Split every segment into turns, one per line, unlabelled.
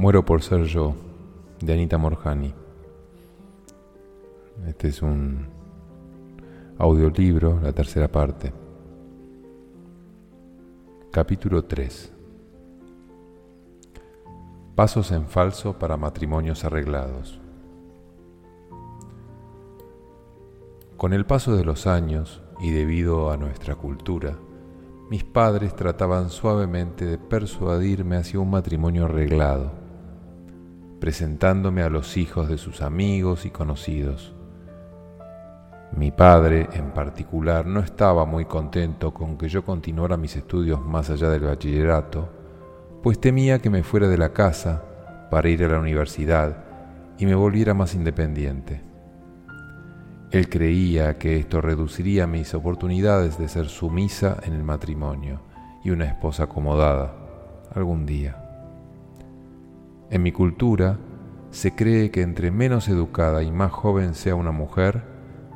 Muero por ser yo, de Anita Morjani. Este es un audiolibro, la tercera parte. Capítulo 3. Pasos en falso para matrimonios arreglados. Con el paso de los años y debido a nuestra cultura, mis padres trataban suavemente de persuadirme hacia un matrimonio arreglado presentándome a los hijos de sus amigos y conocidos. Mi padre, en particular, no estaba muy contento con que yo continuara mis estudios más allá del bachillerato, pues temía que me fuera de la casa para ir a la universidad y me volviera más independiente. Él creía que esto reduciría mis oportunidades de ser sumisa en el matrimonio y una esposa acomodada algún día. En mi cultura se cree que entre menos educada y más joven sea una mujer,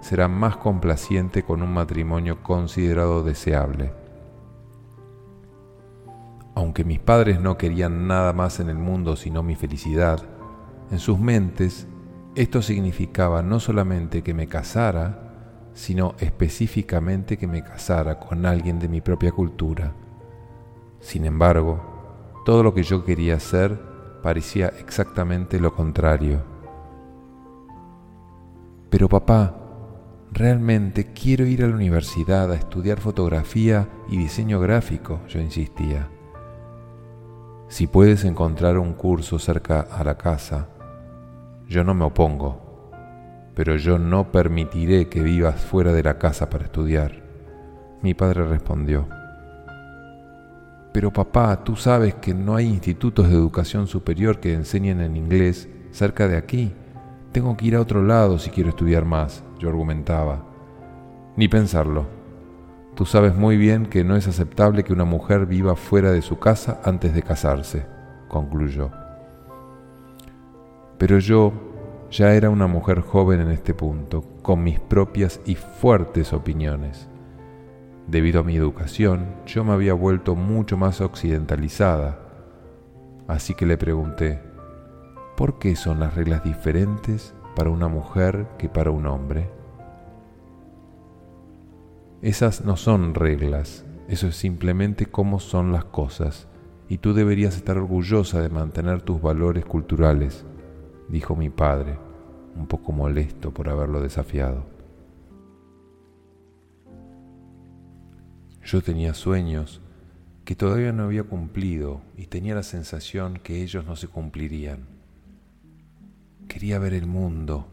será más complaciente con un matrimonio considerado deseable. Aunque mis padres no querían nada más en el mundo sino mi felicidad, en sus mentes esto significaba no solamente que me casara, sino específicamente que me casara con alguien de mi propia cultura. Sin embargo, todo lo que yo quería hacer parecía exactamente lo contrario. Pero papá, realmente quiero ir a la universidad a estudiar fotografía y diseño gráfico, yo insistía. Si puedes encontrar un curso cerca a la casa, yo no me opongo, pero yo no permitiré que vivas fuera de la casa para estudiar. Mi padre respondió. Pero papá, tú sabes que no hay institutos de educación superior que enseñen en inglés cerca de aquí. Tengo que ir a otro lado si quiero estudiar más, yo argumentaba. Ni pensarlo. Tú sabes muy bien que no es aceptable que una mujer viva fuera de su casa antes de casarse, concluyó. Pero yo ya era una mujer joven en este punto, con mis propias y fuertes opiniones. Debido a mi educación, yo me había vuelto mucho más occidentalizada. Así que le pregunté, ¿por qué son las reglas diferentes para una mujer que para un hombre? Esas no son reglas, eso es simplemente cómo son las cosas, y tú deberías estar orgullosa de mantener tus valores culturales, dijo mi padre, un poco molesto por haberlo desafiado. Yo tenía sueños que todavía no había cumplido y tenía la sensación que ellos no se cumplirían. Quería ver el mundo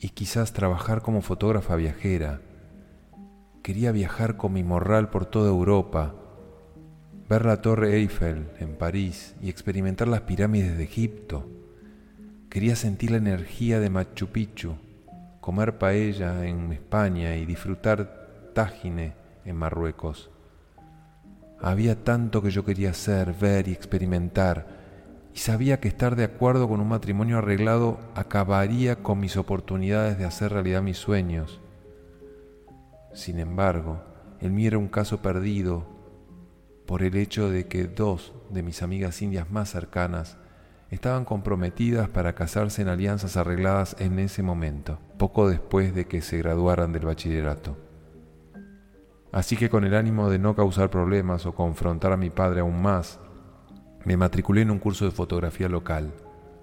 y quizás trabajar como fotógrafa viajera. Quería viajar con mi morral por toda Europa, ver la Torre Eiffel en París y experimentar las pirámides de Egipto. Quería sentir la energía de Machu Picchu, comer paella en España y disfrutar Tágine en Marruecos. Había tanto que yo quería hacer, ver y experimentar, y sabía que estar de acuerdo con un matrimonio arreglado acabaría con mis oportunidades de hacer realidad mis sueños. Sin embargo, el mío era un caso perdido por el hecho de que dos de mis amigas indias más cercanas estaban comprometidas para casarse en alianzas arregladas en ese momento, poco después de que se graduaran del bachillerato. Así que con el ánimo de no causar problemas o confrontar a mi padre aún más, me matriculé en un curso de fotografía local.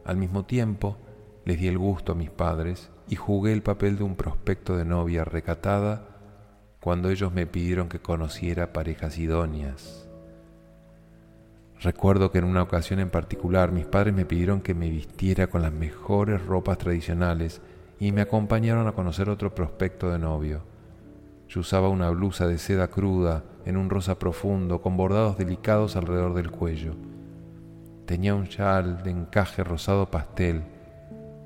Al mismo tiempo, les di el gusto a mis padres y jugué el papel de un prospecto de novia recatada cuando ellos me pidieron que conociera parejas idóneas. Recuerdo que en una ocasión en particular mis padres me pidieron que me vistiera con las mejores ropas tradicionales y me acompañaron a conocer otro prospecto de novio. Yo usaba una blusa de seda cruda en un rosa profundo con bordados delicados alrededor del cuello. Tenía un chal de encaje rosado pastel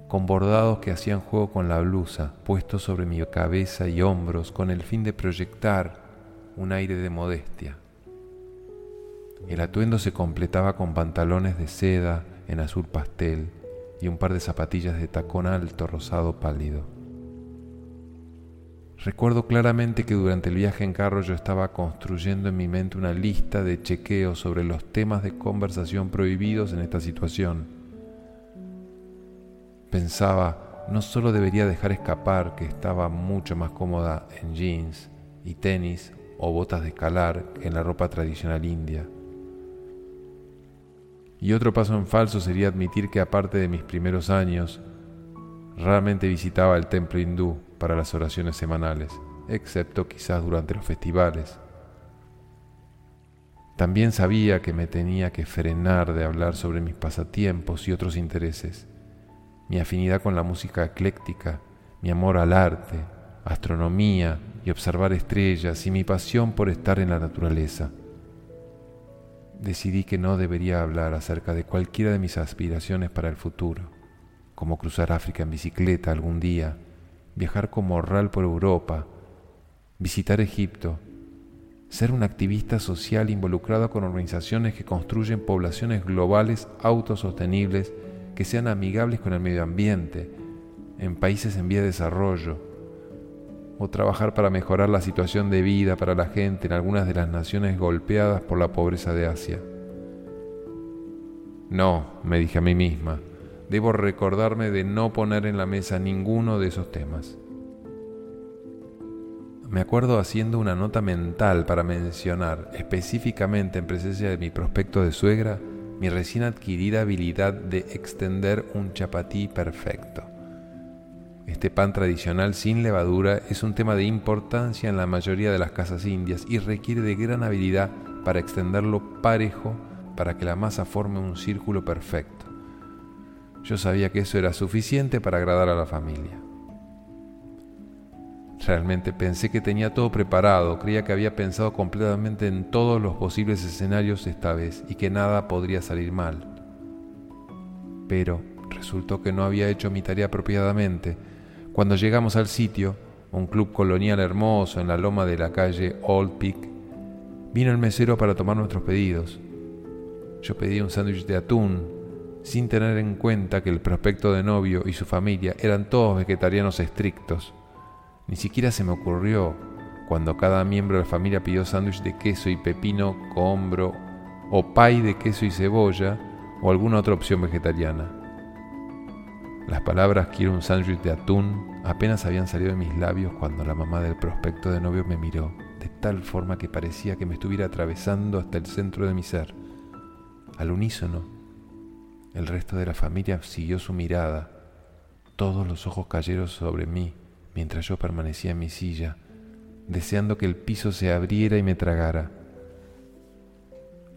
con bordados que hacían juego con la blusa, puesto sobre mi cabeza y hombros con el fin de proyectar un aire de modestia. El atuendo se completaba con pantalones de seda en azul pastel y un par de zapatillas de tacón alto rosado pálido. Recuerdo claramente que durante el viaje en carro yo estaba construyendo en mi mente una lista de chequeos sobre los temas de conversación prohibidos en esta situación. Pensaba, no solo debería dejar escapar que estaba mucho más cómoda en jeans y tenis o botas de escalar que en la ropa tradicional india. Y otro paso en falso sería admitir que aparte de mis primeros años, raramente visitaba el templo hindú para las oraciones semanales, excepto quizás durante los festivales. También sabía que me tenía que frenar de hablar sobre mis pasatiempos y otros intereses, mi afinidad con la música ecléctica, mi amor al arte, astronomía y observar estrellas y mi pasión por estar en la naturaleza. Decidí que no debería hablar acerca de cualquiera de mis aspiraciones para el futuro, como cruzar África en bicicleta algún día, viajar como morral por Europa, visitar Egipto, ser un activista social involucrado con organizaciones que construyen poblaciones globales autosostenibles que sean amigables con el medio ambiente, en países en vía de desarrollo, o trabajar para mejorar la situación de vida para la gente en algunas de las naciones golpeadas por la pobreza de Asia. No, me dije a mí misma, debo recordarme de no poner en la mesa ninguno de esos temas. Me acuerdo haciendo una nota mental para mencionar específicamente en presencia de mi prospecto de suegra mi recién adquirida habilidad de extender un chapatí perfecto. Este pan tradicional sin levadura es un tema de importancia en la mayoría de las casas indias y requiere de gran habilidad para extenderlo parejo para que la masa forme un círculo perfecto. Yo sabía que eso era suficiente para agradar a la familia. Realmente pensé que tenía todo preparado, creía que había pensado completamente en todos los posibles escenarios esta vez y que nada podría salir mal. Pero resultó que no había hecho mi tarea apropiadamente. Cuando llegamos al sitio, un club colonial hermoso en la loma de la calle Old Peak, vino el mesero para tomar nuestros pedidos. Yo pedí un sándwich de atún, sin tener en cuenta que el prospecto de novio y su familia eran todos vegetarianos estrictos. Ni siquiera se me ocurrió, cuando cada miembro de la familia pidió sándwich de queso y pepino, cohombro, o pay de queso y cebolla, o alguna otra opción vegetariana. Las palabras quiero un sándwich de atún apenas habían salido de mis labios cuando la mamá del prospecto de novio me miró, de tal forma que parecía que me estuviera atravesando hasta el centro de mi ser. Al unísono, el resto de la familia siguió su mirada. Todos los ojos cayeron sobre mí mientras yo permanecía en mi silla, deseando que el piso se abriera y me tragara.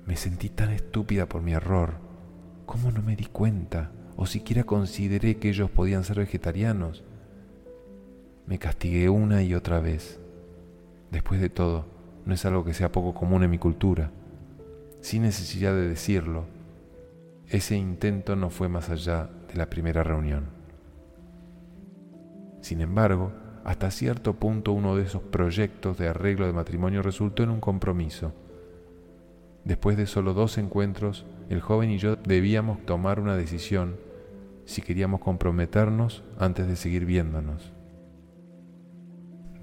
Me sentí tan estúpida por mi error. ¿Cómo no me di cuenta o siquiera consideré que ellos podían ser vegetarianos? Me castigué una y otra vez. Después de todo, no es algo que sea poco común en mi cultura. Sin necesidad de decirlo, ese intento no fue más allá de la primera reunión. Sin embargo, hasta cierto punto uno de esos proyectos de arreglo de matrimonio resultó en un compromiso. Después de solo dos encuentros, el joven y yo debíamos tomar una decisión si queríamos comprometernos antes de seguir viéndonos.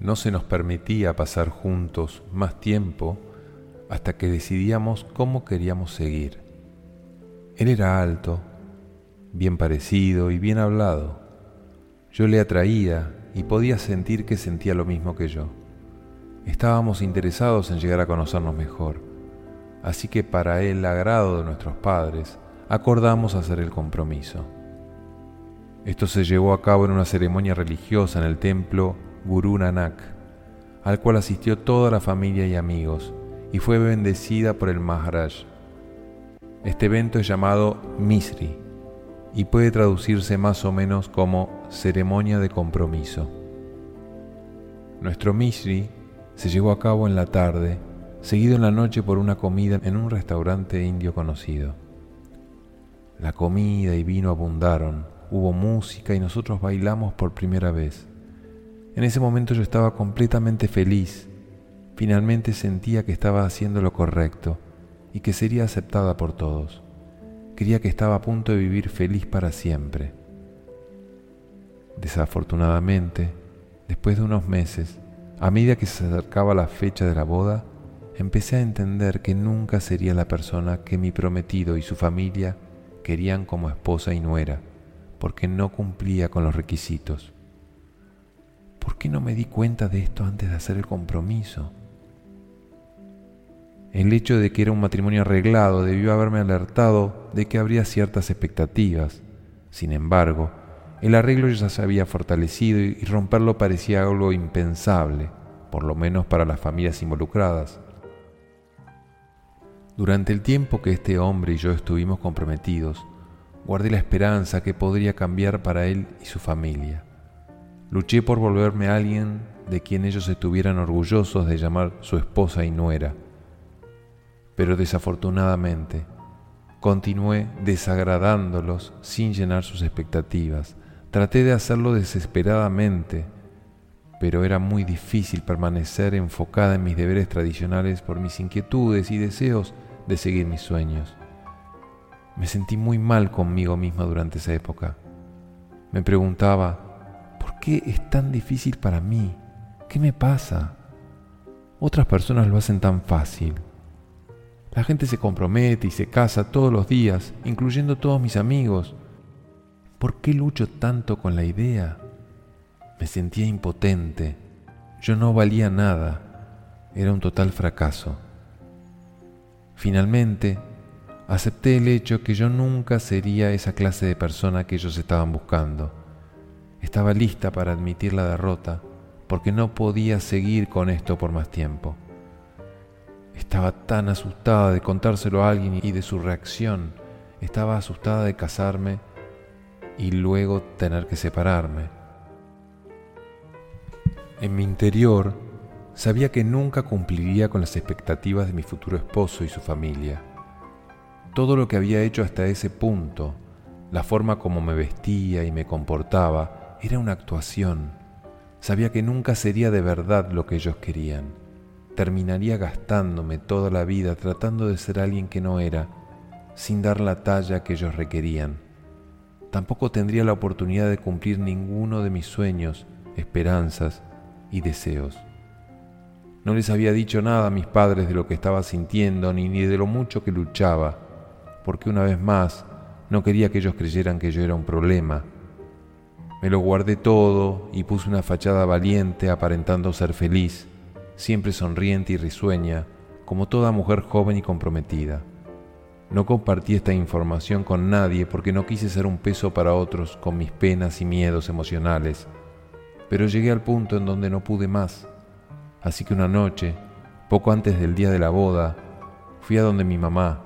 No se nos permitía pasar juntos más tiempo hasta que decidíamos cómo queríamos seguir. Él era alto, bien parecido y bien hablado yo le atraía y podía sentir que sentía lo mismo que yo. Estábamos interesados en llegar a conocernos mejor, así que para el agrado de nuestros padres, acordamos hacer el compromiso. Esto se llevó a cabo en una ceremonia religiosa en el templo Guru Nanak, al cual asistió toda la familia y amigos, y fue bendecida por el Maharaj. Este evento es llamado Misri, y puede traducirse más o menos como ceremonia de compromiso. Nuestro Mishri se llevó a cabo en la tarde, seguido en la noche por una comida en un restaurante indio conocido. La comida y vino abundaron, hubo música y nosotros bailamos por primera vez. En ese momento yo estaba completamente feliz. Finalmente sentía que estaba haciendo lo correcto y que sería aceptada por todos. Creía que estaba a punto de vivir feliz para siempre. Desafortunadamente, después de unos meses, A medida que se acercaba la fecha de la boda, empecé a entender que nunca sería la persona que mi prometido y su familia querían como esposa y nuera, porque no cumplía con los requisitos. ¿Por qué no me di cuenta de esto antes de hacer el compromiso? El hecho de que era un matrimonio arreglado debió haberme alertado de que habría ciertas expectativas. Sin embargo, el arreglo ya se había fortalecido y romperlo parecía algo impensable, por lo menos para las familias involucradas. Durante el tiempo que este hombre y yo estuvimos comprometidos, guardé la esperanza que podría cambiar para él y su familia. Luché por volverme alguien de quien ellos estuvieran orgullosos de llamar su esposa y nuera. Pero desafortunadamente, continué desagradándolos sin llenar sus expectativas. Traté de hacerlo desesperadamente, pero era muy difícil permanecer enfocada en mis deberes tradicionales por mis inquietudes y deseos de seguir mis sueños. Me sentí muy mal conmigo misma durante esa época. Me preguntaba, ¿por qué es tan difícil para mí? ¿Qué me pasa? Otras personas lo hacen tan fácil. La gente se compromete y se casa todos los días, incluyendo todos mis amigos. ¿Por qué lucho tanto con la idea? Me sentía impotente. Yo no valía nada. Era un total fracaso. Finalmente, acepté el hecho que yo nunca sería esa clase de persona que ellos estaban buscando. Estaba lista para admitir la derrota porque no podía seguir con esto por más tiempo. Estaba tan asustada de contárselo a alguien y de su reacción. Estaba asustada de casarme y luego tener que separarme. En mi interior sabía que nunca cumpliría con las expectativas de mi futuro esposo y su familia. Todo lo que había hecho hasta ese punto, la forma como me vestía y me comportaba, era una actuación. Sabía que nunca sería de verdad lo que ellos querían. Terminaría gastándome toda la vida tratando de ser alguien que no era, sin dar la talla que ellos requerían. Tampoco tendría la oportunidad de cumplir ninguno de mis sueños, esperanzas y deseos. No les había dicho nada a mis padres de lo que estaba sintiendo ni, ni de lo mucho que luchaba, porque una vez más no quería que ellos creyeran que yo era un problema. Me lo guardé todo y puse una fachada valiente aparentando ser feliz, siempre sonriente y risueña, como toda mujer joven y comprometida. No compartí esta información con nadie porque no quise ser un peso para otros con mis penas y miedos emocionales, pero llegué al punto en donde no pude más Así que una noche, poco antes del día de la boda, fui a donde mi mamá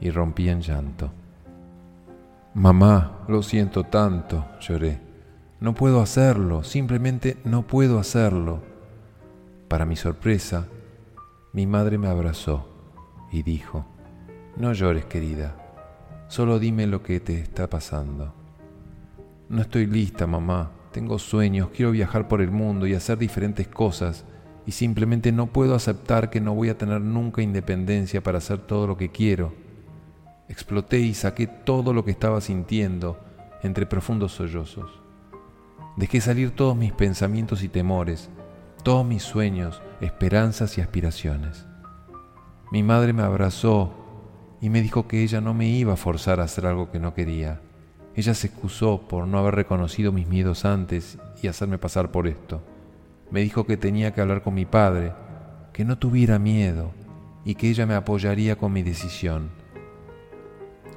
y rompí en llanto. Mamá, lo siento tanto, lloré. No puedo hacerlo, simplemente no puedo hacerlo. Para mi sorpresa, mi madre me abrazó y dijo, no llores querida, solo dime lo que te está pasando. No estoy lista, mamá, tengo sueños, quiero viajar por el mundo y hacer diferentes cosas y simplemente no puedo aceptar que no voy a tener nunca independencia para hacer todo lo que quiero. Exploté y saqué todo lo que estaba sintiendo entre profundos sollozos. Dejé salir todos mis pensamientos y temores, todos mis sueños, esperanzas y aspiraciones. Mi madre me abrazó y me dijo que ella no me iba a forzar a hacer algo que no quería. Ella se excusó por no haber reconocido mis miedos antes y hacerme pasar por esto. Me dijo que tenía que hablar con mi padre, que no tuviera miedo y que ella me apoyaría con mi decisión.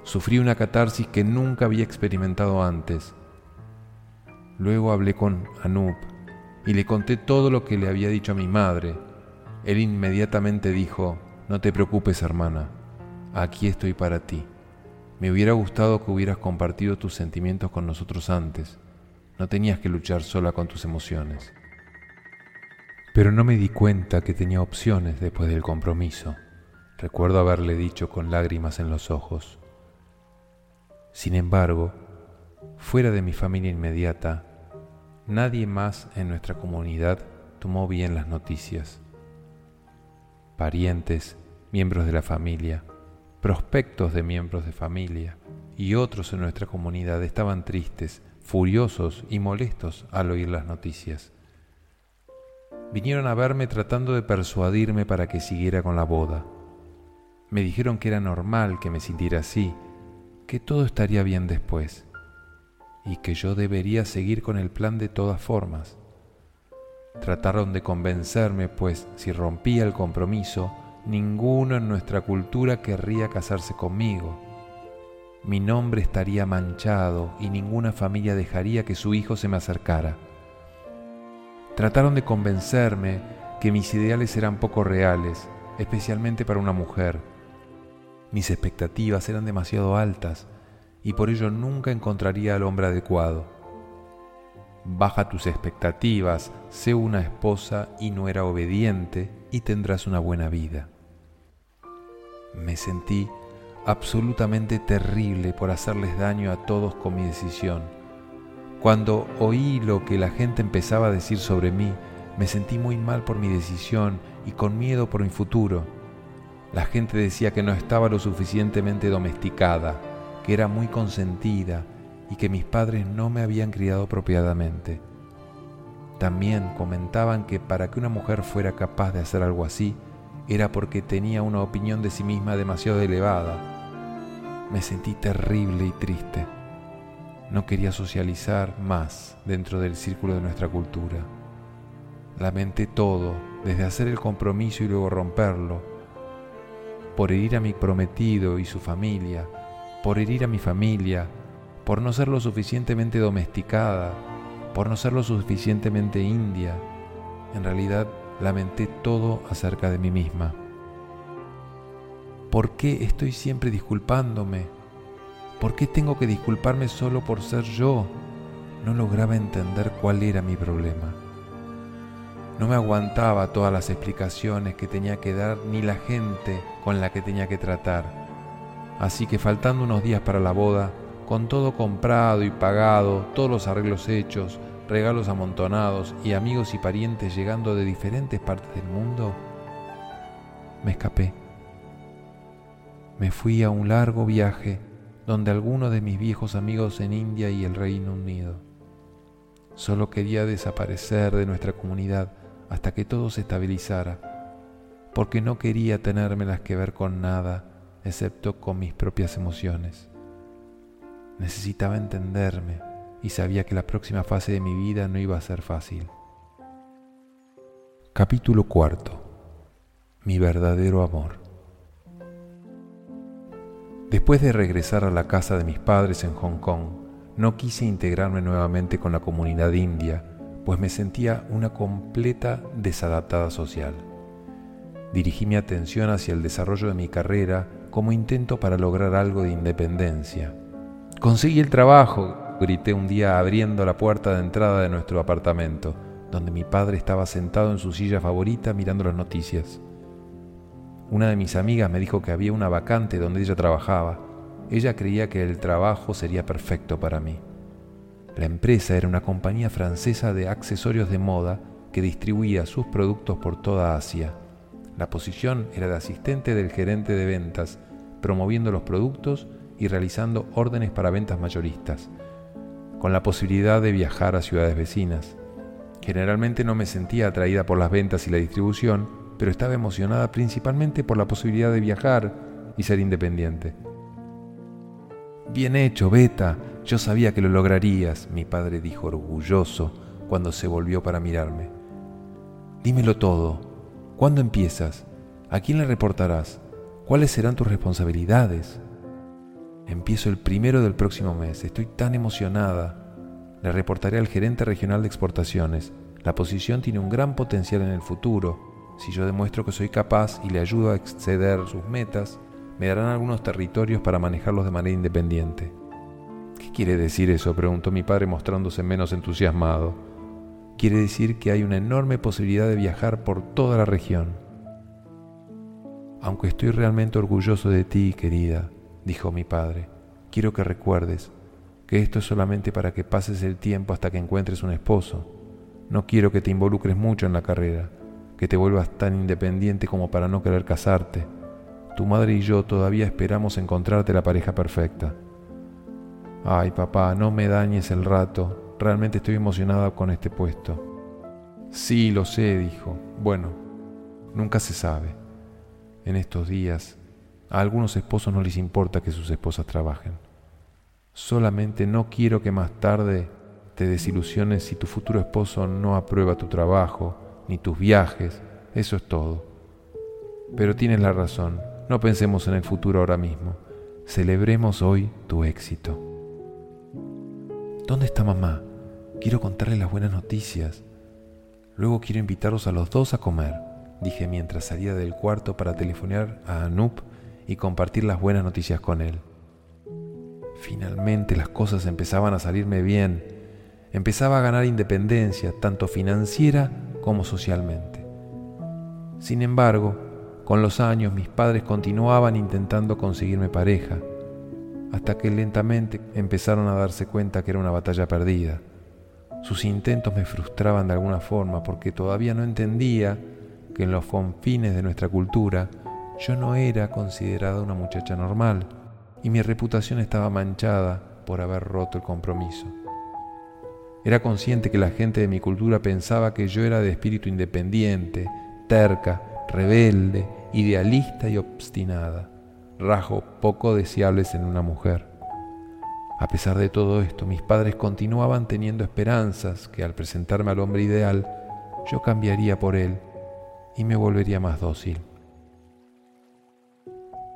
Sufrí una catarsis que nunca había experimentado antes. Luego hablé con Anup y le conté todo lo que le había dicho a mi madre. Él inmediatamente dijo, no te preocupes hermana, aquí estoy para ti. Me hubiera gustado que hubieras compartido tus sentimientos con nosotros antes. No tenías que luchar sola con tus emociones. Pero no me di cuenta que tenía opciones después del compromiso. Recuerdo haberle dicho con lágrimas en los ojos. Sin embargo, fuera de mi familia inmediata, nadie más en nuestra comunidad tomó bien las noticias. Parientes, miembros de la familia, prospectos de miembros de familia y otros en nuestra comunidad estaban tristes, furiosos y molestos al oír las noticias. Vinieron a verme tratando de persuadirme para que siguiera con la boda. Me dijeron que era normal que me sintiera así, que todo estaría bien después y que yo debería seguir con el plan de todas formas. Trataron de convencerme, pues si rompía el compromiso, ninguno en nuestra cultura querría casarse conmigo. Mi nombre estaría manchado y ninguna familia dejaría que su hijo se me acercara. Trataron de convencerme que mis ideales eran poco reales, especialmente para una mujer. Mis expectativas eran demasiado altas y por ello nunca encontraría al hombre adecuado. Baja tus expectativas, sé una esposa y no era obediente y tendrás una buena vida. Me sentí absolutamente terrible por hacerles daño a todos con mi decisión. Cuando oí lo que la gente empezaba a decir sobre mí, me sentí muy mal por mi decisión y con miedo por mi futuro. La gente decía que no estaba lo suficientemente domesticada, que era muy consentida y que mis padres no me habían criado apropiadamente. También comentaban que para que una mujer fuera capaz de hacer algo así, era porque tenía una opinión de sí misma demasiado elevada. Me sentí terrible y triste. No quería socializar más dentro del círculo de nuestra cultura. Lamenté todo, desde hacer el compromiso y luego romperlo, por herir a mi prometido y su familia, por herir a mi familia, por no ser lo suficientemente domesticada, por no ser lo suficientemente india. En realidad lamenté todo acerca de mí misma. ¿Por qué estoy siempre disculpándome? ¿Por qué tengo que disculparme solo por ser yo? No lograba entender cuál era mi problema. No me aguantaba todas las explicaciones que tenía que dar ni la gente con la que tenía que tratar. Así que faltando unos días para la boda, con todo comprado y pagado, todos los arreglos hechos, regalos amontonados y amigos y parientes llegando de diferentes partes del mundo, me escapé. Me fui a un largo viaje donde algunos de mis viejos amigos en India y el Reino Unido. Solo quería desaparecer de nuestra comunidad hasta que todo se estabilizara, porque no quería tenérmelas que ver con nada excepto con mis propias emociones. Necesitaba entenderme y sabía que la próxima fase de mi vida no iba a ser fácil. Capítulo cuarto. Mi verdadero amor. Después de regresar a la casa de mis padres en Hong Kong, no quise integrarme nuevamente con la comunidad india, pues me sentía una completa desadaptada social. Dirigí mi atención hacia el desarrollo de mi carrera como intento para lograr algo de independencia. Conseguí el trabajo, grité un día abriendo la puerta de entrada de nuestro apartamento, donde mi padre estaba sentado en su silla favorita mirando las noticias. Una de mis amigas me dijo que había una vacante donde ella trabajaba. Ella creía que el trabajo sería perfecto para mí. La empresa era una compañía francesa de accesorios de moda que distribuía sus productos por toda Asia. La posición era de asistente del gerente de ventas, promoviendo los productos y realizando órdenes para ventas mayoristas con la posibilidad de viajar a ciudades vecinas. Generalmente no me sentía atraída por las ventas y la distribución, pero estaba emocionada principalmente por la posibilidad de viajar y ser independiente. Bien hecho, Beta, yo sabía que lo lograrías, mi padre dijo orgulloso cuando se volvió para mirarme. Dímelo todo. ¿Cuándo empiezas? ¿A quién le reportarás? ¿Cuáles serán tus responsabilidades? Empiezo el primero del próximo mes. Estoy tan emocionada. Le reportaré al gerente regional de exportaciones. La posición tiene un gran potencial en el futuro. Si yo demuestro que soy capaz y le ayudo a exceder sus metas, me darán algunos territorios para manejarlos de manera independiente. ¿Qué quiere decir eso? preguntó mi padre mostrándose menos entusiasmado. Quiere decir que hay una enorme posibilidad de viajar por toda la región. Aunque estoy realmente orgulloso de ti, querida, dijo mi padre, quiero que recuerdes que esto es solamente para que pases el tiempo hasta que encuentres un esposo. No quiero que te involucres mucho en la carrera, que te vuelvas tan independiente como para no querer casarte. Tu madre y yo todavía esperamos encontrarte la pareja perfecta. Ay, papá, no me dañes el rato. Realmente estoy emocionada con este puesto. Sí, lo sé, dijo. Bueno, nunca se sabe. En estos días, a algunos esposos no les importa que sus esposas trabajen. Solamente no quiero que más tarde te desilusiones si tu futuro esposo no aprueba tu trabajo, ni tus viajes, eso es todo. Pero tienes la razón, no pensemos en el futuro ahora mismo, celebremos hoy tu éxito. ¿Dónde está mamá? Quiero contarle las buenas noticias. Luego quiero invitarlos a los dos a comer, dije mientras salía del cuarto para telefonear a Anup y compartir las buenas noticias con él. Finalmente las cosas empezaban a salirme bien. Empezaba a ganar independencia, tanto financiera como socialmente. Sin embargo, con los años mis padres continuaban intentando conseguirme pareja, hasta que lentamente empezaron a darse cuenta que era una batalla perdida. Sus intentos me frustraban de alguna forma porque todavía no entendía que en los confines de nuestra cultura yo no era considerada una muchacha normal y mi reputación estaba manchada por haber roto el compromiso. Era consciente que la gente de mi cultura pensaba que yo era de espíritu independiente, terca, rebelde, idealista y obstinada, rasgos poco deseables en una mujer. A pesar de todo esto, mis padres continuaban teniendo esperanzas que al presentarme al hombre ideal, yo cambiaría por él y me volvería más dócil.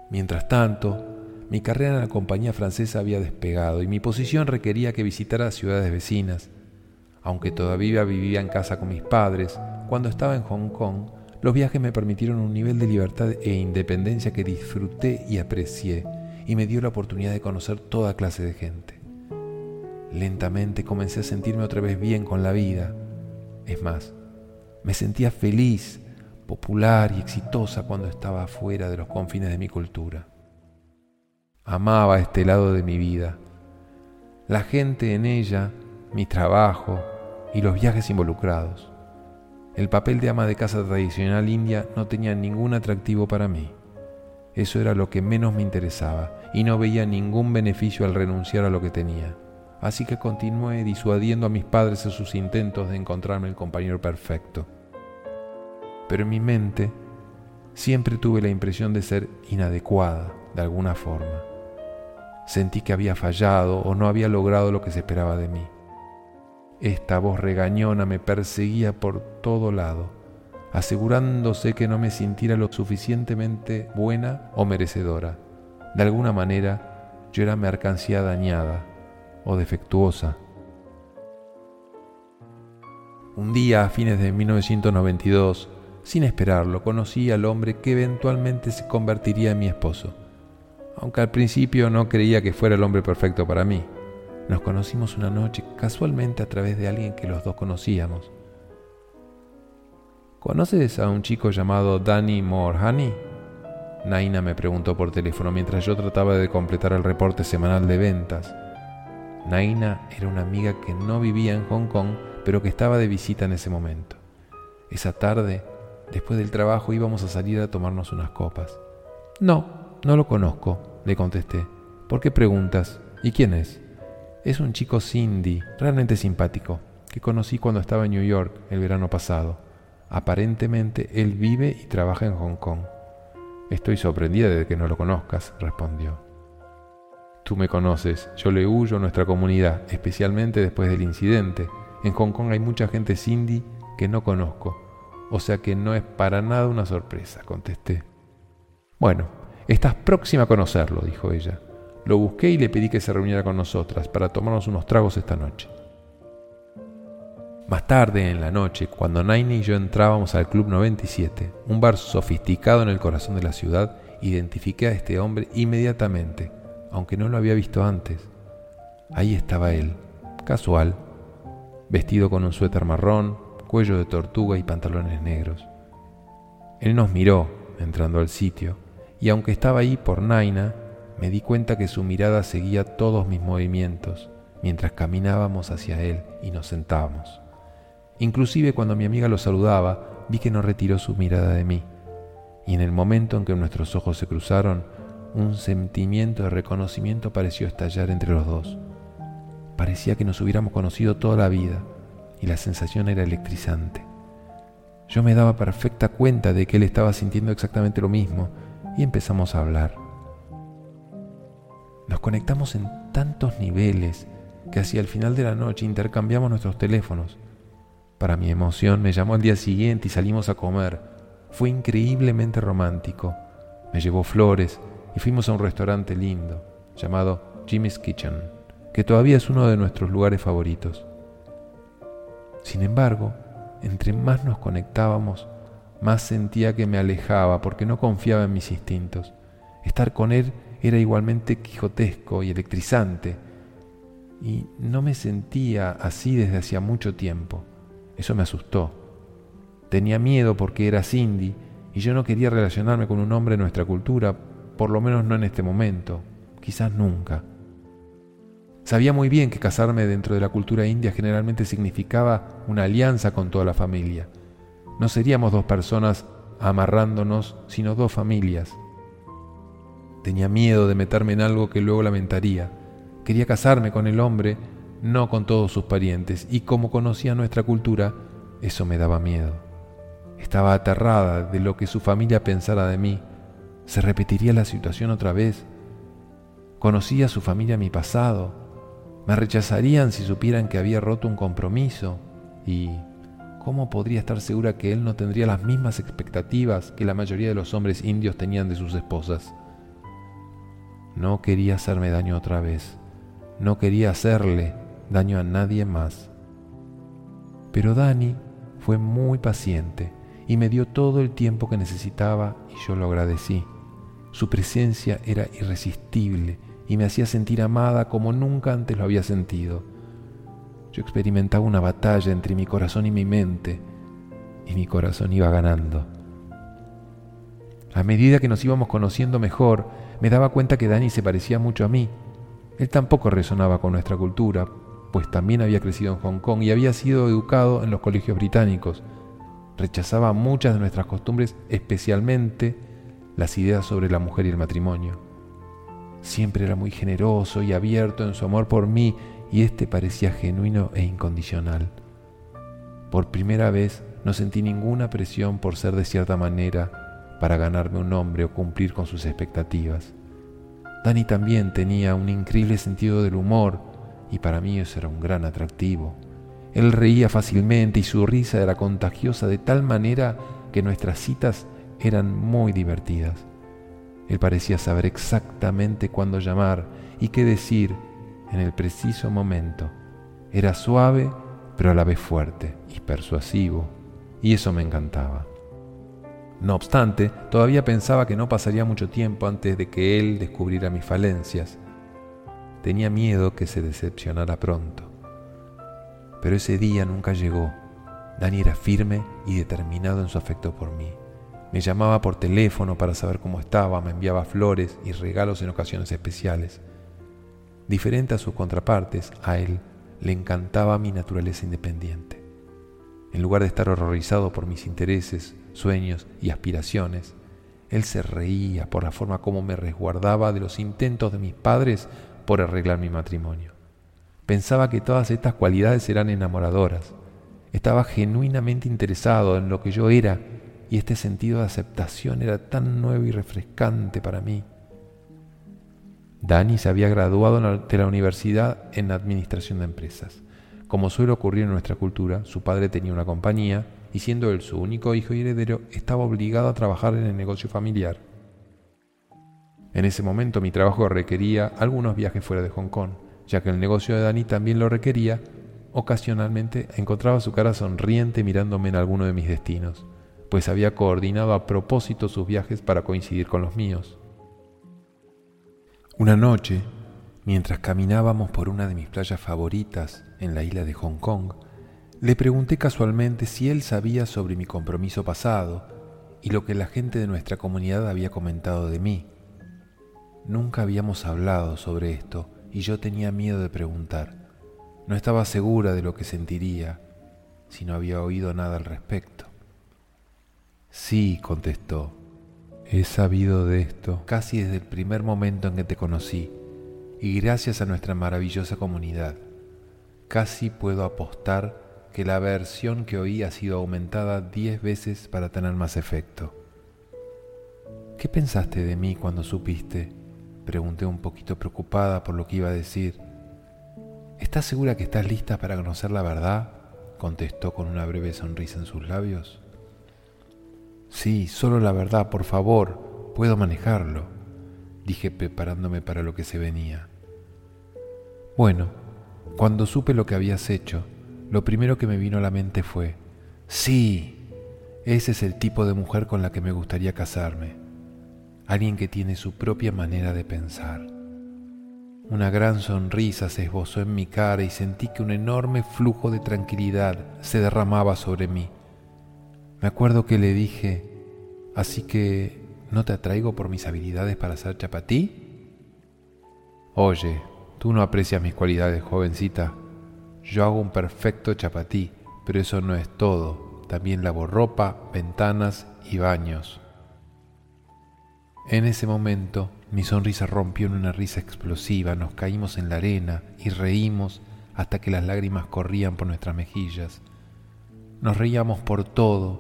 Mientras tanto, mi carrera en la compañía francesa había despegado y mi posición requería que visitara ciudades vecinas. Aunque todavía vivía en casa con mis padres, cuando estaba en Hong Kong, los viajes me permitieron un nivel de libertad e independencia que disfruté y aprecié y me dio la oportunidad de conocer toda clase de gente. Lentamente comencé a sentirme otra vez bien con la vida. Es más, me sentía feliz, popular y exitosa cuando estaba fuera de los confines de mi cultura. Amaba este lado de mi vida, la gente en ella, mi trabajo y los viajes involucrados. El papel de ama de casa tradicional india no tenía ningún atractivo para mí. Eso era lo que menos me interesaba y no veía ningún beneficio al renunciar a lo que tenía. Así que continué disuadiendo a mis padres en sus intentos de encontrarme el compañero perfecto. Pero en mi mente siempre tuve la impresión de ser inadecuada de alguna forma. Sentí que había fallado o no había logrado lo que se esperaba de mí. Esta voz regañona me perseguía por todo lado, asegurándose que no me sintiera lo suficientemente buena o merecedora. De alguna manera, yo era mercancía dañada o defectuosa. Un día, a fines de 1992, sin esperarlo, conocí al hombre que eventualmente se convertiría en mi esposo aunque al principio no creía que fuera el hombre perfecto para mí. Nos conocimos una noche casualmente a través de alguien que los dos conocíamos. ¿Conoces a un chico llamado Danny Morhani? Naina me preguntó por teléfono mientras yo trataba de completar el reporte semanal de ventas. Naina era una amiga que no vivía en Hong Kong, pero que estaba de visita en ese momento. Esa tarde, después del trabajo, íbamos a salir a tomarnos unas copas. No, no lo conozco, le contesté. ¿Por qué preguntas? ¿Y quién es? Es un chico Cindy, realmente simpático, que conocí cuando estaba en New York el verano pasado. Aparentemente él vive y trabaja en Hong Kong. Estoy sorprendida de que no lo conozcas, respondió. Tú me conoces, yo le huyo a nuestra comunidad, especialmente después del incidente. En Hong Kong hay mucha gente Cindy que no conozco, o sea que no es para nada una sorpresa, contesté. Bueno, Estás próxima a conocerlo, dijo ella. Lo busqué y le pedí que se reuniera con nosotras para tomarnos unos tragos esta noche. Más tarde, en la noche, cuando Naini y yo entrábamos al Club 97, un bar sofisticado en el corazón de la ciudad, identifiqué a este hombre inmediatamente, aunque no lo había visto antes. Ahí estaba él, casual, vestido con un suéter marrón, cuello de tortuga y pantalones negros. Él nos miró entrando al sitio y aunque estaba ahí por Naina, me di cuenta que su mirada seguía todos mis movimientos mientras caminábamos hacia él y nos sentábamos. Inclusive cuando mi amiga lo saludaba, vi que no retiró su mirada de mí, y en el momento en que nuestros ojos se cruzaron, un sentimiento de reconocimiento pareció estallar entre los dos. Parecía que nos hubiéramos conocido toda la vida, y la sensación era electrizante. Yo me daba perfecta cuenta de que él estaba sintiendo exactamente lo mismo y empezamos a hablar. Nos conectamos en tantos niveles que hacia el final de la noche intercambiamos nuestros teléfonos. Para mi emoción me llamó al día siguiente y salimos a comer. Fue increíblemente romántico. Me llevó flores y fuimos a un restaurante lindo llamado Jimmy's Kitchen, que todavía es uno de nuestros lugares favoritos. Sin embargo, entre más nos conectábamos, más sentía que me alejaba porque no confiaba en mis instintos. Estar con él era igualmente quijotesco y electrizante, y no me sentía así desde hacía mucho tiempo. Eso me asustó. Tenía miedo porque era Cindy y yo no quería relacionarme con un hombre de nuestra cultura, por lo menos no en este momento, quizás nunca. Sabía muy bien que casarme dentro de la cultura india generalmente significaba una alianza con toda la familia. No seríamos dos personas amarrándonos, sino dos familias. Tenía miedo de meterme en algo que luego lamentaría. Quería casarme con el hombre, no con todos sus parientes, y como conocía nuestra cultura, eso me daba miedo. Estaba aterrada de lo que su familia pensara de mí. ¿Se repetiría la situación otra vez? ¿Conocía su familia mi pasado? Me rechazarían si supieran que había roto un compromiso y ¿cómo podría estar segura que él no tendría las mismas expectativas que la mayoría de los hombres indios tenían de sus esposas? No quería hacerme daño otra vez, no quería hacerle daño a nadie más. Pero Dani fue muy paciente y me dio todo el tiempo que necesitaba y yo lo agradecí. Su presencia era irresistible y me hacía sentir amada como nunca antes lo había sentido. Yo experimentaba una batalla entre mi corazón y mi mente, y mi corazón iba ganando. A medida que nos íbamos conociendo mejor, me daba cuenta que Dani se parecía mucho a mí. Él tampoco resonaba con nuestra cultura, pues también había crecido en Hong Kong y había sido educado en los colegios británicos. Rechazaba muchas de nuestras costumbres, especialmente las ideas sobre la mujer y el matrimonio. Siempre era muy generoso y abierto en su amor por mí y este parecía genuino e incondicional. Por primera vez no sentí ninguna presión por ser de cierta manera para ganarme un hombre o cumplir con sus expectativas. Dani también tenía un increíble sentido del humor y para mí eso era un gran atractivo. Él reía fácilmente y su risa era contagiosa de tal manera que nuestras citas eran muy divertidas. Él parecía saber exactamente cuándo llamar y qué decir en el preciso momento. Era suave, pero a la vez fuerte y persuasivo, y eso me encantaba. No obstante, todavía pensaba que no pasaría mucho tiempo antes de que él descubriera mis falencias. Tenía miedo que se decepcionara pronto. Pero ese día nunca llegó. Dani era firme y determinado en su afecto por mí. Me llamaba por teléfono para saber cómo estaba, me enviaba flores y regalos en ocasiones especiales. Diferente a sus contrapartes, a él le encantaba mi naturaleza independiente. En lugar de estar horrorizado por mis intereses, sueños y aspiraciones, él se reía por la forma como me resguardaba de los intentos de mis padres por arreglar mi matrimonio. Pensaba que todas estas cualidades eran enamoradoras. Estaba genuinamente interesado en lo que yo era y este sentido de aceptación era tan nuevo y refrescante para mí. Dani se había graduado de la universidad en Administración de Empresas. Como suele ocurrir en nuestra cultura, su padre tenía una compañía y siendo él su único hijo y heredero, estaba obligado a trabajar en el negocio familiar. En ese momento mi trabajo requería algunos viajes fuera de Hong Kong, ya que el negocio de Dani también lo requería. Ocasionalmente encontraba su cara sonriente mirándome en alguno de mis destinos pues había coordinado a propósito sus viajes para coincidir con los míos. Una noche, mientras caminábamos por una de mis playas favoritas en la isla de Hong Kong, le pregunté casualmente si él sabía sobre mi compromiso pasado y lo que la gente de nuestra comunidad había comentado de mí. Nunca habíamos hablado sobre esto y yo tenía miedo de preguntar. No estaba segura de lo que sentiría si no había oído nada al respecto. Sí, contestó. He sabido de esto casi desde el primer momento en que te conocí, y gracias a nuestra maravillosa comunidad, casi puedo apostar que la versión que oí ha sido aumentada diez veces para tener más efecto. ¿Qué pensaste de mí cuando supiste? Pregunté un poquito preocupada por lo que iba a decir. ¿Estás segura que estás lista para conocer la verdad? contestó con una breve sonrisa en sus labios. Sí, solo la verdad, por favor, puedo manejarlo, dije preparándome para lo que se venía. Bueno, cuando supe lo que habías hecho, lo primero que me vino a la mente fue, sí, ese es el tipo de mujer con la que me gustaría casarme alguien que tiene su propia manera de pensar. Una gran sonrisa se esbozó en mi cara y sentí que un enorme flujo de tranquilidad se derramaba sobre mí. Me acuerdo que le dije, así que ¿no te atraigo por mis habilidades para ser chapatí? Oye, tú no aprecias mis cualidades, jovencita. Yo hago un perfecto chapatí, pero eso no es todo. También lavo ropa, ventanas y baños. En ese momento mi sonrisa rompió en una risa explosiva, nos caímos en la arena y reímos hasta que las lágrimas corrían por nuestras mejillas. Nos reíamos por todo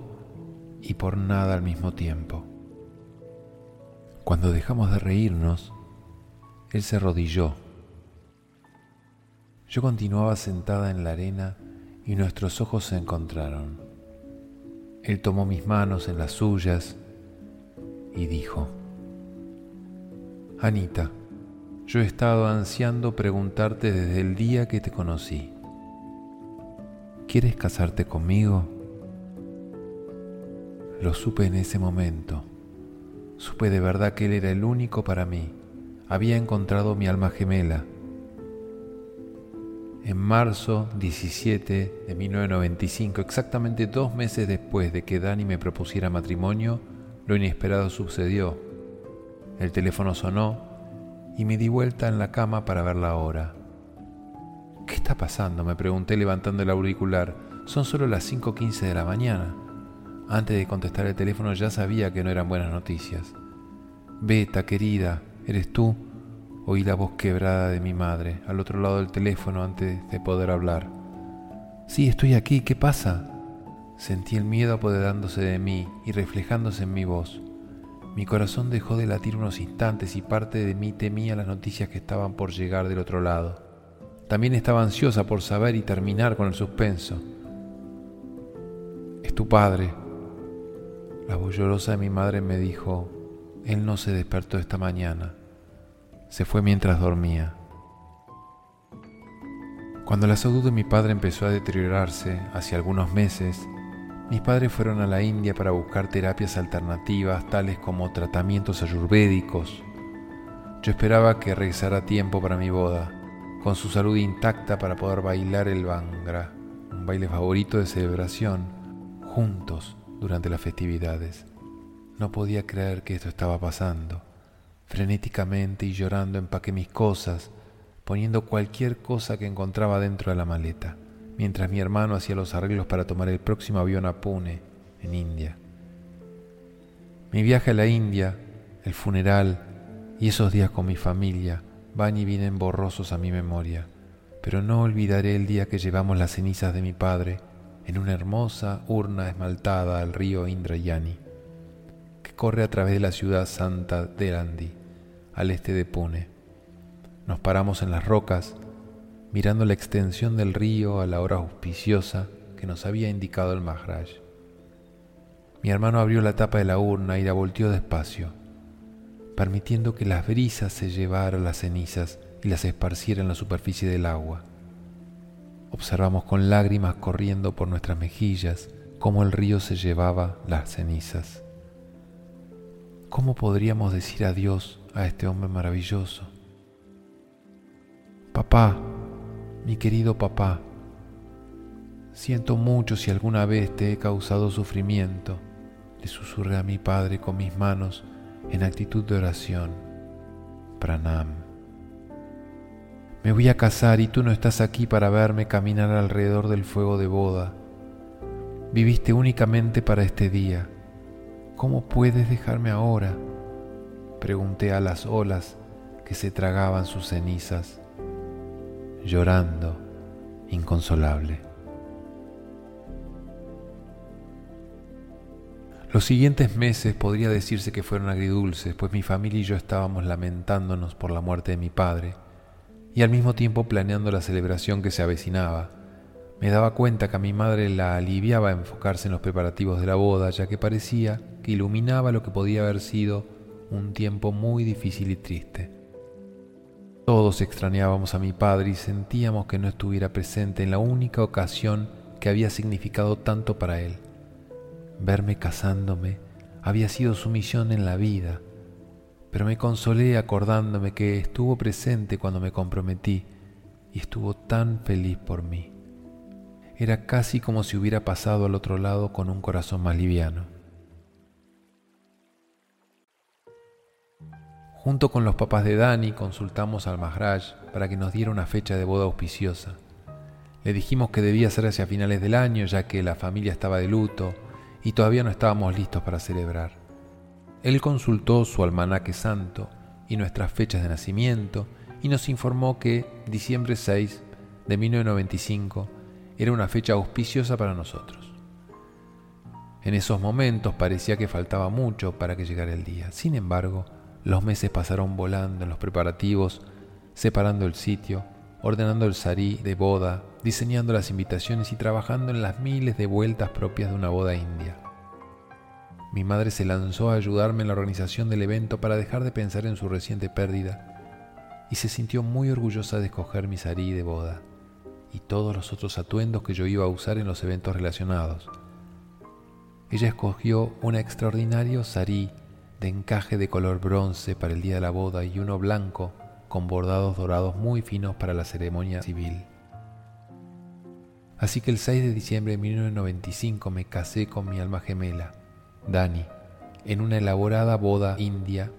y por nada al mismo tiempo. Cuando dejamos de reírnos, él se arrodilló. Yo continuaba sentada en la arena y nuestros ojos se encontraron. Él tomó mis manos en las suyas y dijo, Anita, yo he estado ansiando preguntarte desde el día que te conocí. ¿Quieres casarte conmigo? Lo supe en ese momento. Supe de verdad que él era el único para mí. Había encontrado mi alma gemela. En marzo 17 de 1995, exactamente dos meses después de que Dani me propusiera matrimonio, lo inesperado sucedió. El teléfono sonó y me di vuelta en la cama para ver la hora. ¿Qué está pasando? me pregunté levantando el auricular. Son solo las 5.15 de la mañana. Antes de contestar el teléfono ya sabía que no eran buenas noticias. Beta, querida, ¿eres tú? Oí la voz quebrada de mi madre al otro lado del teléfono antes de poder hablar. Sí, estoy aquí, ¿qué pasa? Sentí el miedo apoderándose de mí y reflejándose en mi voz. Mi corazón dejó de latir unos instantes y parte de mí temía las noticias que estaban por llegar del otro lado. También estaba ansiosa por saber y terminar con el suspenso. Es tu padre. La voz llorosa de mi madre me dijo, él no se despertó esta mañana. Se fue mientras dormía. Cuando la salud de mi padre empezó a deteriorarse hace algunos meses, mis padres fueron a la India para buscar terapias alternativas, tales como tratamientos ayurvédicos. Yo esperaba que regresara a tiempo para mi boda, con su salud intacta para poder bailar el Bangra, un baile favorito de celebración, juntos durante las festividades. No podía creer que esto estaba pasando. Frenéticamente y llorando empaqué mis cosas, poniendo cualquier cosa que encontraba dentro de la maleta mientras mi hermano hacía los arreglos para tomar el próximo avión a Pune, en India. Mi viaje a la India, el funeral y esos días con mi familia van y vienen borrosos a mi memoria, pero no olvidaré el día que llevamos las cenizas de mi padre en una hermosa urna esmaltada al río Indrayani, que corre a través de la ciudad santa de Randi, al este de Pune. Nos paramos en las rocas mirando la extensión del río a la hora auspiciosa que nos había indicado el Maharaj. Mi hermano abrió la tapa de la urna y la volteó despacio, permitiendo que las brisas se llevaran las cenizas y las esparcieran en la superficie del agua. Observamos con lágrimas corriendo por nuestras mejillas cómo el río se llevaba las cenizas. ¿Cómo podríamos decir adiós a este hombre maravilloso? Papá, mi querido papá, siento mucho si alguna vez te he causado sufrimiento, le susurré a mi padre con mis manos en actitud de oración. Pranam. Me voy a casar y tú no estás aquí para verme caminar alrededor del fuego de boda. Viviste únicamente para este día. ¿Cómo puedes dejarme ahora? Pregunté a las olas que se tragaban sus cenizas llorando, inconsolable. Los siguientes meses podría decirse que fueron agridulces, pues mi familia y yo estábamos lamentándonos por la muerte de mi padre y al mismo tiempo planeando la celebración que se avecinaba. Me daba cuenta que a mi madre la aliviaba enfocarse en los preparativos de la boda, ya que parecía que iluminaba lo que podía haber sido un tiempo muy difícil y triste. Todos extrañábamos a mi padre y sentíamos que no estuviera presente en la única ocasión que había significado tanto para él. Verme casándome había sido su misión en la vida, pero me consolé acordándome que estuvo presente cuando me comprometí y estuvo tan feliz por mí. Era casi como si hubiera pasado al otro lado con un corazón más liviano. Junto con los papás de Dani consultamos al Maharaj para que nos diera una fecha de boda auspiciosa. Le dijimos que debía ser hacia finales del año ya que la familia estaba de luto y todavía no estábamos listos para celebrar. Él consultó su almanaque santo y nuestras fechas de nacimiento y nos informó que diciembre 6 de 1995 era una fecha auspiciosa para nosotros. En esos momentos parecía que faltaba mucho para que llegara el día. Sin embargo, los meses pasaron volando en los preparativos, separando el sitio, ordenando el sarí de boda, diseñando las invitaciones y trabajando en las miles de vueltas propias de una boda india. Mi madre se lanzó a ayudarme en la organización del evento para dejar de pensar en su reciente pérdida y se sintió muy orgullosa de escoger mi sarí de boda y todos los otros atuendos que yo iba a usar en los eventos relacionados. Ella escogió un extraordinario sarí de encaje de color bronce para el día de la boda y uno blanco con bordados dorados muy finos para la ceremonia civil. Así que el 6 de diciembre de 1995 me casé con mi alma gemela, Dani, en una elaborada boda india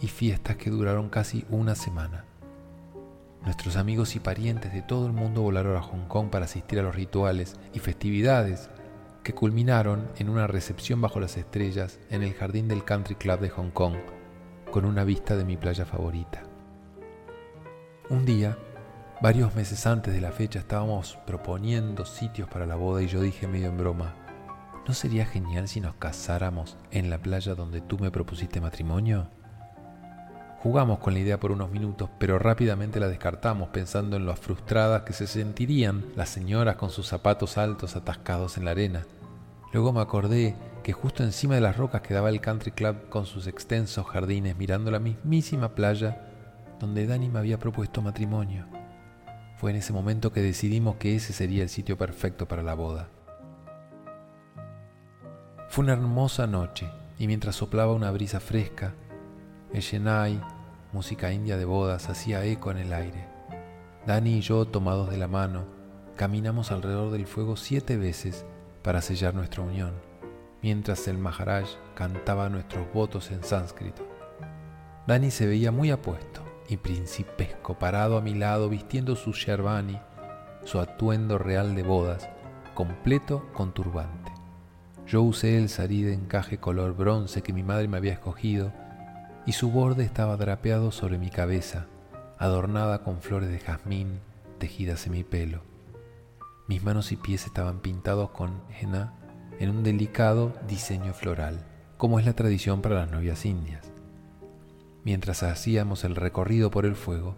y fiestas que duraron casi una semana. Nuestros amigos y parientes de todo el mundo volaron a Hong Kong para asistir a los rituales y festividades que culminaron en una recepción bajo las estrellas en el jardín del Country Club de Hong Kong, con una vista de mi playa favorita. Un día, varios meses antes de la fecha, estábamos proponiendo sitios para la boda y yo dije medio en broma, ¿no sería genial si nos casáramos en la playa donde tú me propusiste matrimonio? Jugamos con la idea por unos minutos, pero rápidamente la descartamos pensando en lo frustradas que se sentirían las señoras con sus zapatos altos atascados en la arena. Luego me acordé que justo encima de las rocas quedaba el country club con sus extensos jardines mirando la mismísima playa donde Dani me había propuesto matrimonio. Fue en ese momento que decidimos que ese sería el sitio perfecto para la boda. Fue una hermosa noche y mientras soplaba una brisa fresca, el Chennai, música india de bodas, hacía eco en el aire. Dani y yo, tomados de la mano, caminamos alrededor del fuego siete veces para sellar nuestra unión, mientras el Maharaj cantaba nuestros votos en sánscrito. Dani se veía muy apuesto y principesco parado a mi lado vistiendo su sherbani, su atuendo real de bodas, completo con turbante. Yo usé el sarí de encaje color bronce que mi madre me había escogido y su borde estaba drapeado sobre mi cabeza, adornada con flores de jazmín tejidas en mi pelo. Mis manos y pies estaban pintados con henna en un delicado diseño floral, como es la tradición para las novias indias. Mientras hacíamos el recorrido por el fuego,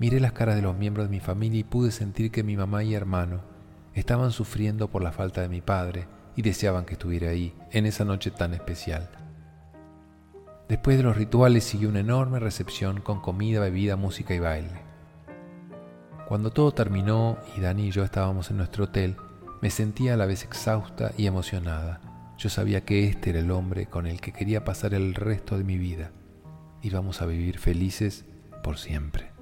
miré las caras de los miembros de mi familia y pude sentir que mi mamá y hermano estaban sufriendo por la falta de mi padre y deseaban que estuviera ahí en esa noche tan especial. Después de los rituales siguió una enorme recepción con comida, bebida, música y baile. Cuando todo terminó y Dani y yo estábamos en nuestro hotel, me sentía a la vez exhausta y emocionada. Yo sabía que este era el hombre con el que quería pasar el resto de mi vida y vamos a vivir felices por siempre.